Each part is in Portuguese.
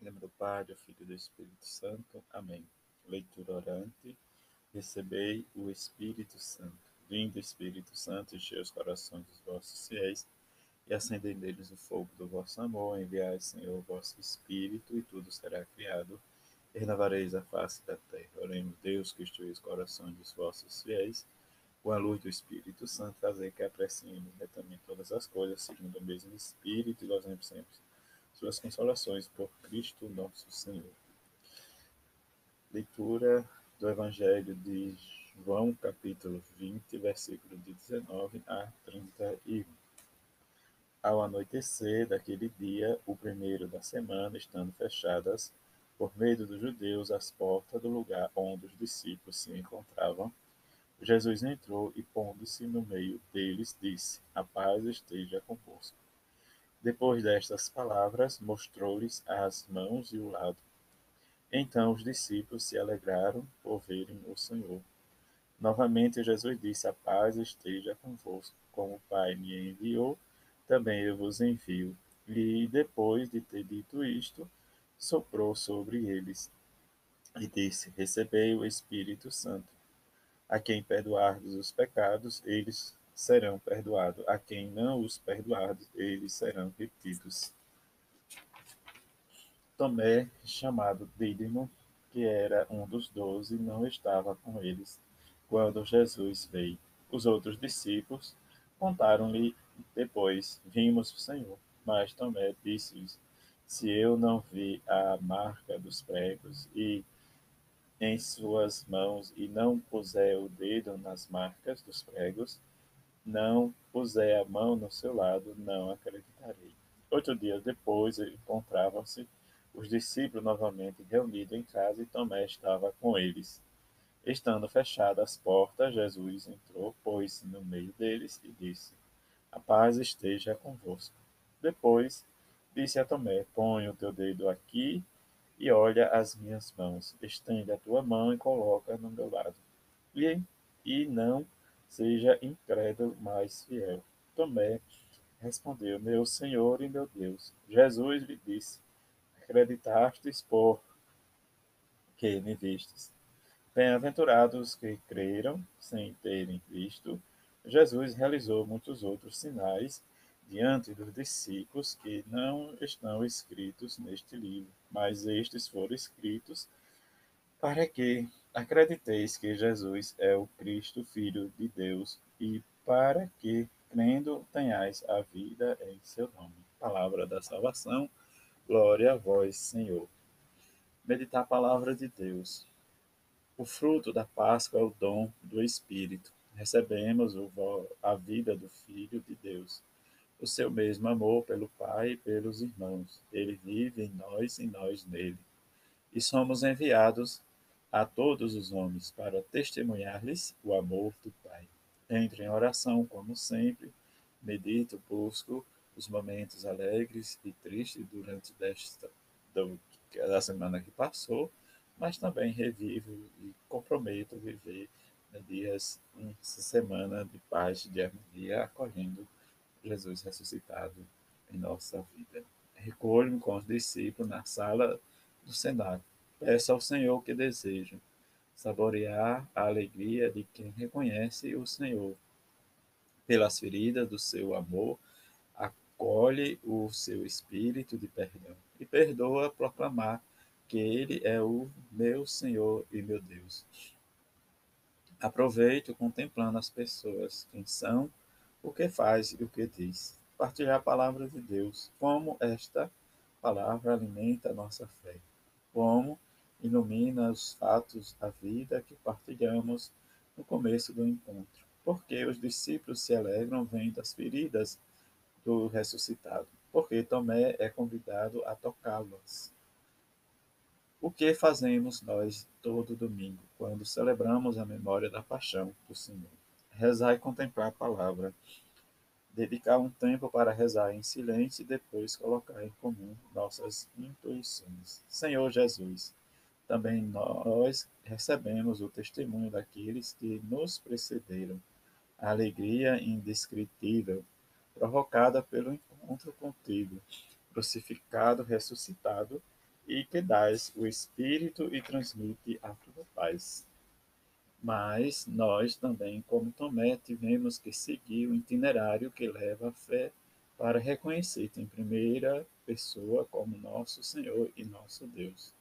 Nome do Pai, do Filho e do Espírito Santo. Amém. Leitura orante. Recebei o Espírito Santo. Vindo Espírito Santo, enchei os corações dos vossos fiéis e acendei neles o fogo do vosso amor. Enviai, Senhor, o vosso Espírito e tudo será criado. E renovareis a face da terra. Oremos, Deus, que instrui os corações dos vossos fiéis com a luz do Espírito Santo, fazer que apreciemos retamente todas as coisas, segundo o mesmo Espírito, e gozemos sempre suas consolações por Cristo nosso Senhor. Leitura do Evangelho de João, capítulo 20, versículo de 19 a 31. Ao anoitecer daquele dia, o primeiro da semana, estando fechadas, por medo dos judeus, as portas do lugar onde os discípulos se encontravam, Jesus entrou e, pondo-se no meio deles, disse: A paz esteja convosco. Depois destas palavras, mostrou-lhes as mãos e o lado. Então os discípulos se alegraram por verem o Senhor. Novamente Jesus disse: A paz esteja convosco. Como o Pai me enviou, também eu vos envio. E depois de ter dito isto, soprou sobre eles e disse: Recebei o Espírito Santo. A quem perdoardes os pecados, eles serão perdoados. A quem não os perdoardes, eles serão retidos. Tomé, chamado Dídimo, que era um dos doze, não estava com eles quando Jesus veio. Os outros discípulos contaram-lhe depois: Vimos o Senhor. Mas Tomé disse-lhes: Se eu não vi a marca dos pregos e em suas mãos e não puser o dedo nas marcas dos pregos, não puser a mão no seu lado, não acreditarei. Oito dias depois, encontravam-se os discípulos novamente reunidos em casa e Tomé estava com eles. Estando fechadas as portas, Jesus entrou, pôs-se no meio deles e disse: A paz esteja convosco. Depois disse a Tomé: Põe o teu dedo aqui e olha as minhas mãos. Estende a tua mão e coloca no meu lado. E, e não seja incrédulo, mas fiel. Tomé respondeu: Meu Senhor e meu Deus. Jesus lhe disse: Acreditastes por que me vistes. Bem-aventurados que creram sem terem visto. Jesus realizou muitos outros sinais diante dos discípulos que não estão escritos neste livro, mas estes foram escritos para que acrediteis que Jesus é o Cristo, Filho de Deus, e para que, crendo, tenhais a vida em seu nome. Palavra da salvação, glória a vós, Senhor. Meditar a palavra de Deus. O fruto da Páscoa é o dom do Espírito. Recebemos a vida do Filho de Deus o seu mesmo amor pelo Pai e pelos irmãos. Ele vive em nós e nós nele. E somos enviados a todos os homens para testemunhar-lhes o amor do Pai. Entre em oração, como sempre, medito, busco os momentos alegres e tristes durante desta da semana que passou, mas também revivo e comprometo viver né, dias, essa semana de paz, de harmonia, acolhendo Jesus ressuscitado em nossa vida. Recolho-me com os discípulos na sala do Senado. Peço ao Senhor que desejo saborear a alegria de quem reconhece o Senhor. Pelas feridas do seu amor, acolhe o seu espírito de perdão e perdoa proclamar que Ele é o meu Senhor e meu Deus. Aproveito contemplando as pessoas, quem são o que faz e o que diz. Partilhar a palavra de Deus, como esta palavra alimenta a nossa fé, como ilumina os fatos da vida que partilhamos no começo do encontro. Porque os discípulos se alegram vendo as feridas do ressuscitado, porque Tomé é convidado a tocá-las. O que fazemos nós todo domingo, quando celebramos a memória da paixão do Senhor? rezar e contemplar a palavra. Dedicar um tempo para rezar em silêncio e depois colocar em comum nossas intuições. Senhor Jesus, também nós recebemos o testemunho daqueles que nos precederam, a alegria indescritível provocada pelo encontro contigo, crucificado, ressuscitado e que dás o Espírito e transmite a tua paz. Mas nós também, como Tomé, tivemos que seguir o itinerário que leva à fé para reconhecer-te em primeira pessoa como nosso Senhor e nosso Deus.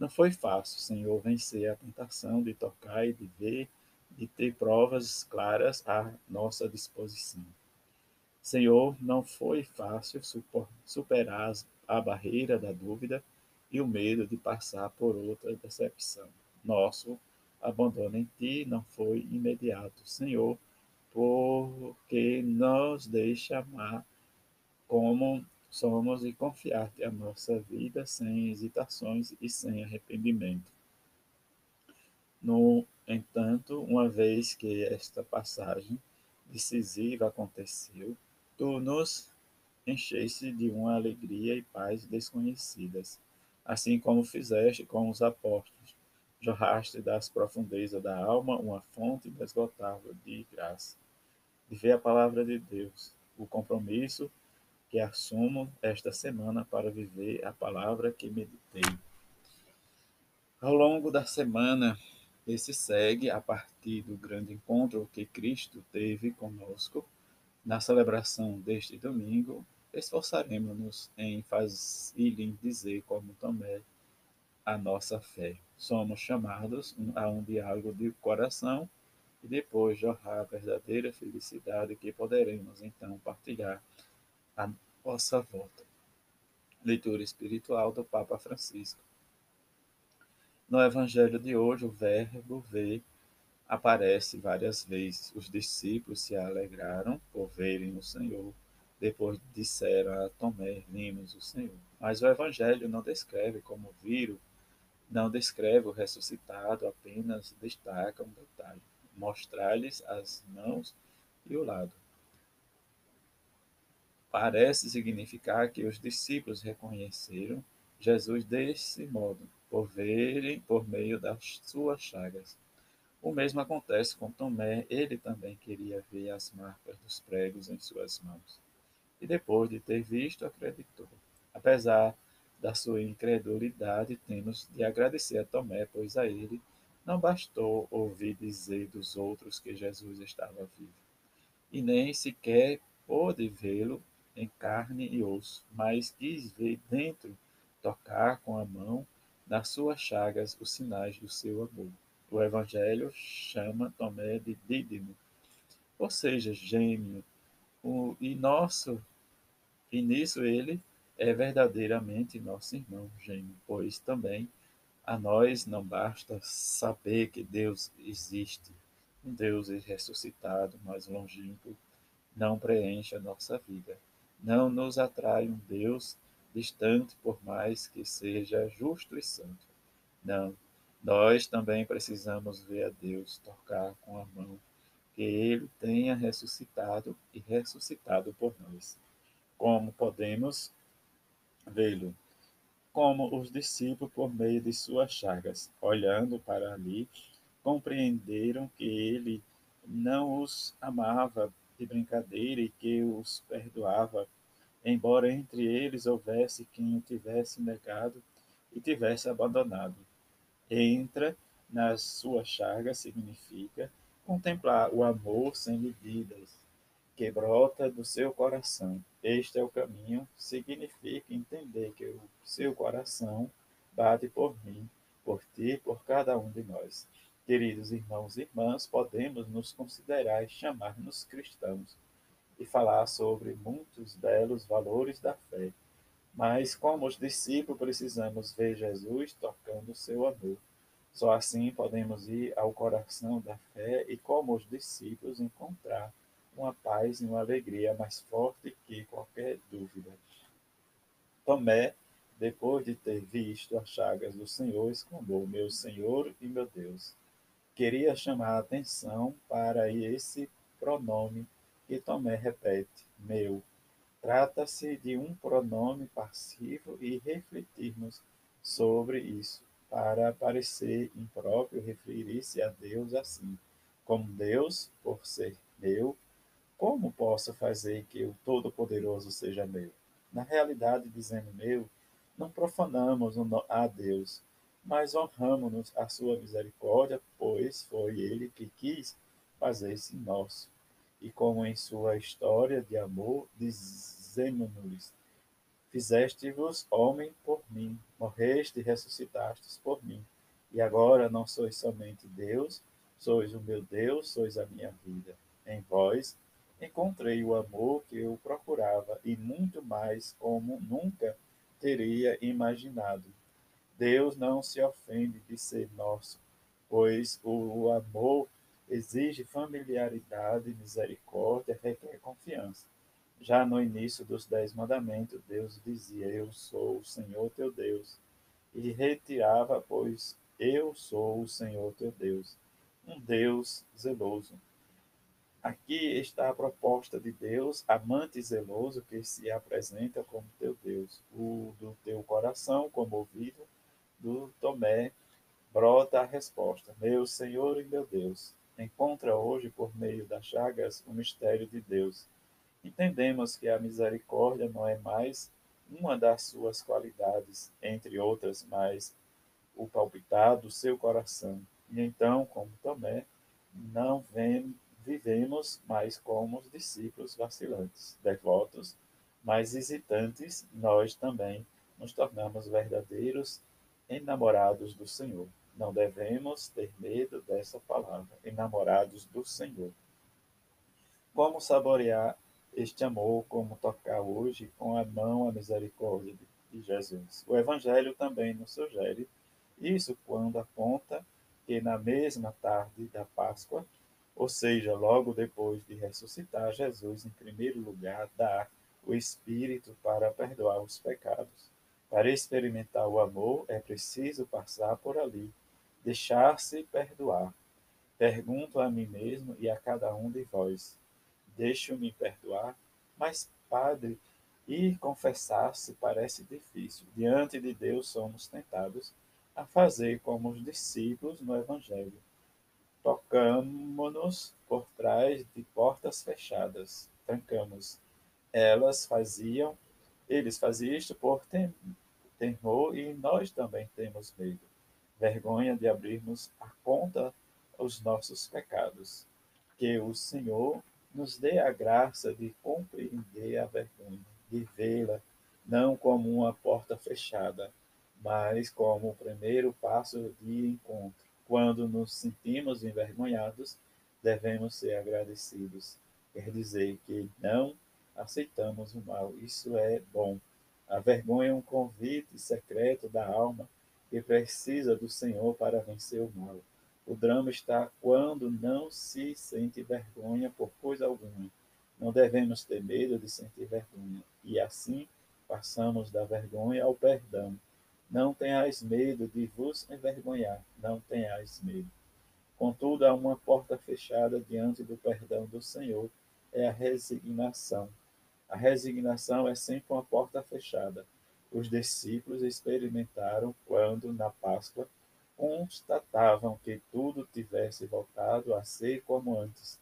Não foi fácil, Senhor, vencer a tentação de tocar e de ver, de ter provas claras à nossa disposição. Senhor, não foi fácil superar a barreira da dúvida e o medo de passar por outra decepção. Nosso abandono em Ti não foi imediato, Senhor, porque nos deixa amar como somos e confiar-te a nossa vida sem hesitações e sem arrependimento. No entanto, uma vez que esta passagem decisiva aconteceu, tu nos encheste de uma alegria e paz desconhecidas, assim como fizeste com os apóstolos. Jorraste das profundezas da alma uma fonte inesgotável de graça. De ver a palavra de Deus, o compromisso que assumo esta semana para viver a palavra que meditei. Ao longo da semana, esse segue a partir do grande encontro que Cristo teve conosco na celebração deste domingo. Esforçaremos-nos em fazer-lhe dizer como Tomé a nossa fé. Somos chamados a um diálogo de coração e depois jorrar a verdadeira felicidade que poderemos então partilhar a vossa volta. Leitura espiritual do Papa Francisco. No Evangelho de hoje, o Verbo vê aparece várias vezes. Os discípulos se alegraram por verem o Senhor. Depois disseram a Tomé: Vimos o Senhor. Mas o Evangelho não descreve como viram, não descreve o ressuscitado, apenas destaca um detalhe: mostrar-lhes as mãos e o lado parece significar que os discípulos reconheceram Jesus desse modo, por verem por meio das suas chagas. O mesmo acontece com Tomé, ele também queria ver as marcas dos pregos em suas mãos. E depois de ter visto, acreditou. Apesar da sua incredulidade, temos de agradecer a Tomé, pois a ele não bastou ouvir dizer dos outros que Jesus estava vivo, e nem sequer pôde vê-lo em carne e osso, mas quis ver dentro, tocar com a mão nas suas chagas os sinais do seu amor. O Evangelho chama Tomé de Dídimo, ou seja, gêmeo, o, e nosso, e nisso ele é verdadeiramente nosso irmão gêmeo, pois também a nós não basta saber que Deus existe, um Deus ressuscitado, mas longínquo, não preenche a nossa vida. Não nos atrai um Deus distante, por mais que seja justo e santo. Não, nós também precisamos ver a Deus, tocar com a mão, que Ele tenha ressuscitado e ressuscitado por nós. Como podemos vê-lo? Como os discípulos, por meio de suas chagas, olhando para ali, compreenderam que Ele não os amava de brincadeira e que os perdoava, embora entre eles houvesse quem o tivesse negado e tivesse abandonado. Entra nas suas chagas significa contemplar o amor sem medidas, que brota do seu coração. Este é o caminho, significa entender que o seu coração bate por mim, por ti, por cada um de nós. Queridos irmãos e irmãs, podemos nos considerar e chamar-nos cristãos e falar sobre muitos belos valores da fé. Mas, como os discípulos, precisamos ver Jesus tocando o seu amor. Só assim podemos ir ao coração da fé e, como os discípulos, encontrar uma paz e uma alegria mais forte que qualquer dúvida. Tomé, depois de ter visto as chagas do Senhor, exclamou: Meu Senhor e meu Deus queria chamar a atenção para esse pronome que Tomé repete, meu. Trata-se de um pronome passivo e refletirmos sobre isso, para parecer impróprio referir-se a Deus assim, como Deus, por ser meu, como posso fazer que o Todo-Poderoso seja meu? Na realidade, dizendo meu, não profanamos a Deus, mas honramos a sua misericórdia, pois foi ele que quis fazer-se nosso. E como em sua história de amor, dizemos-lhes, fizeste-vos homem por mim, morreste e ressuscitastes por mim. E agora não sois somente Deus, sois o meu Deus, sois a minha vida. Em vós encontrei o amor que eu procurava e muito mais como nunca teria imaginado. Deus não se ofende de ser nosso, pois o amor exige familiaridade, misericórdia, requer confiança. Já no início dos Dez Mandamentos, Deus dizia: Eu sou o Senhor teu Deus. E retirava, pois eu sou o Senhor teu Deus, um Deus zeloso. Aqui está a proposta de Deus, amante zeloso, que se apresenta como teu Deus. O do teu coração, comovido, do Tomé, brota a resposta: Meu Senhor e meu Deus. Encontra hoje, por meio das chagas, o mistério de Deus. Entendemos que a misericórdia não é mais uma das suas qualidades, entre outras, mas o palpitar do seu coração. E então, como Tomé, não vem vivemos mais como os discípulos vacilantes, devotos, mas hesitantes, nós também nos tornamos verdadeiros enamorados do Senhor. Não devemos ter medo dessa palavra, enamorados do Senhor. Como saborear este amor, como tocar hoje com a mão a misericórdia de Jesus? O Evangelho também nos sugere isso quando aponta que na mesma tarde da Páscoa ou seja, logo depois de ressuscitar, Jesus, em primeiro lugar, dá o Espírito para perdoar os pecados. Para experimentar o amor, é preciso passar por ali, deixar-se perdoar. Pergunto a mim mesmo e a cada um de vós: Deixo-me perdoar? Mas, Padre, ir confessar-se parece difícil. Diante de Deus somos tentados a fazer como os discípulos no Evangelho Tocamo-nos por trás de portas fechadas, trancamos. Elas faziam, eles faziam isto por tem, temor e nós também temos medo. Vergonha de abrirmos a conta os nossos pecados. Que o Senhor nos dê a graça de compreender a vergonha, de vê-la não como uma porta fechada, mas como o primeiro passo de encontro quando nos sentimos envergonhados, devemos ser agradecidos. Quer dizer que não aceitamos o mal. Isso é bom. A vergonha é um convite secreto da alma que precisa do Senhor para vencer o mal. O drama está quando não se sente vergonha por coisa alguma. Não devemos ter medo de sentir vergonha. E assim passamos da vergonha ao perdão. Não tenhais medo de vos envergonhar, não tenhais medo. Contudo, há uma porta fechada diante do perdão do Senhor, é a resignação. A resignação é sempre uma porta fechada. Os discípulos experimentaram quando, na Páscoa, constatavam que tudo tivesse voltado a ser como antes.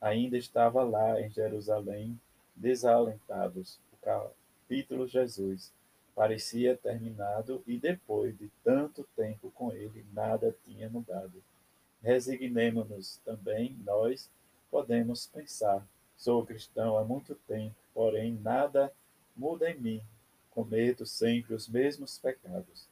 Ainda estava lá em Jerusalém, desalentados. O capítulo Jesus parecia terminado e depois de tanto tempo com ele, nada tinha mudado. Resignemos-nos também, nós podemos pensar. Sou cristão há muito tempo, porém nada muda em mim. Cometo sempre os mesmos pecados.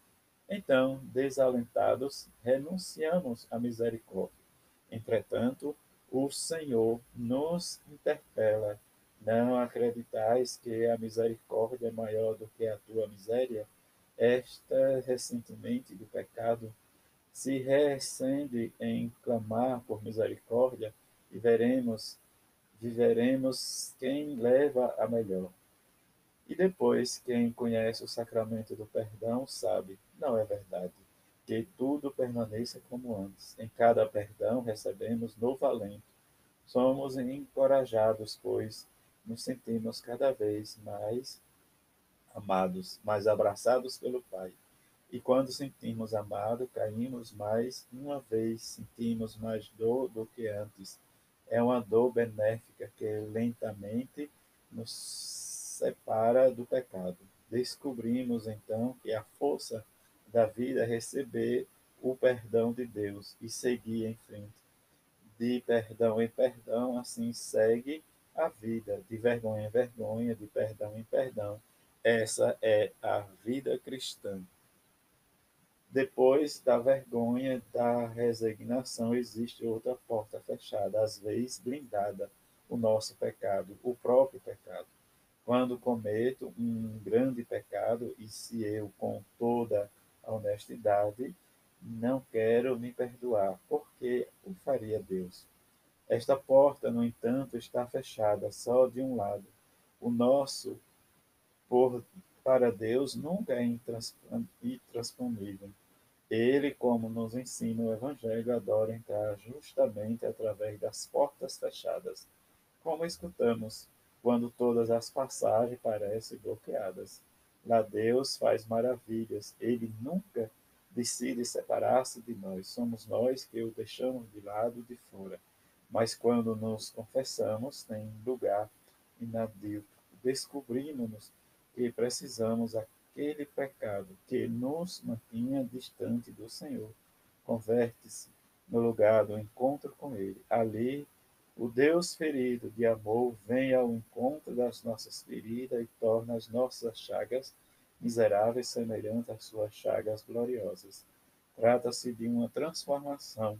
Então, desalentados, renunciamos à misericórdia. Entretanto, o Senhor nos interpela não acreditais que a misericórdia é maior do que a tua miséria? Esta recentemente do pecado se recende em clamar por misericórdia e veremos, viveremos quem leva a melhor. E depois, quem conhece o sacramento do perdão sabe, não é verdade, que tudo permaneça como antes. Em cada perdão recebemos novo alento. Somos encorajados, pois, nos sentimos cada vez mais amados, mais abraçados pelo Pai. E quando sentimos amado, caímos mais uma vez, sentimos mais dor do que antes. É uma dor benéfica que lentamente nos separa do pecado. Descobrimos então que a força da vida é receber o perdão de Deus e seguir em frente. De perdão em perdão, assim segue a vida, de vergonha em vergonha, de perdão em perdão. Essa é a vida cristã. Depois da vergonha, da resignação, existe outra porta fechada, às vezes blindada, o nosso pecado, o próprio pecado. Quando cometo um grande pecado, e se eu, com toda a honestidade, não quero me perdoar, porque o faria Deus? Esta porta, no entanto, está fechada só de um lado. O nosso, por, para Deus, nunca é intransponível. Ele, como nos ensina o Evangelho, adora entrar justamente através das portas fechadas, como escutamos quando todas as passagens parecem bloqueadas. Lá Deus faz maravilhas, ele nunca decide separar-se de nós, somos nós que o deixamos de lado de fora. Mas quando nos confessamos, tem lugar inadilto, descobrimos que precisamos aquele pecado que nos mantinha distante do Senhor. Converte-se no lugar do encontro com Ele. Ali, o Deus ferido de amor vem ao encontro das nossas feridas e torna as nossas chagas miseráveis semelhantes às suas chagas gloriosas. Trata-se de uma transformação.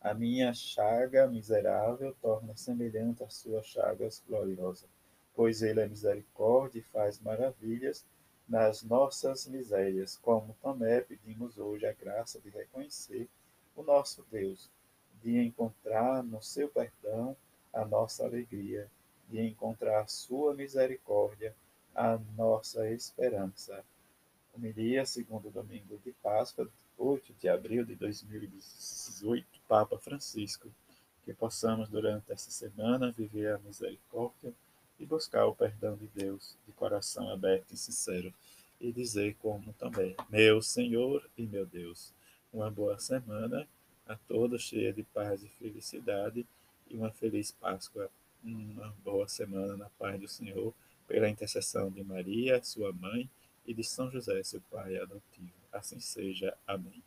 A minha chaga miserável torna semelhante às suas chagas gloriosas, pois ele é misericórdia e faz maravilhas nas nossas misérias, como também pedimos hoje a graça de reconhecer o nosso Deus, de encontrar no seu perdão a nossa alegria, de encontrar a sua misericórdia a nossa esperança. Homilia, segundo domingo de Páscoa, 8 de abril de 2018, Papa Francisco. Que possamos, durante essa semana, viver a misericórdia e buscar o perdão de Deus de coração aberto e sincero e dizer como também, meu Senhor e meu Deus. Uma boa semana a todos, cheia de paz e felicidade e uma feliz Páscoa, uma boa semana na paz do Senhor, pela intercessão de Maria, sua mãe, e de São José, seu pai adotivo. Assim seja. Amém.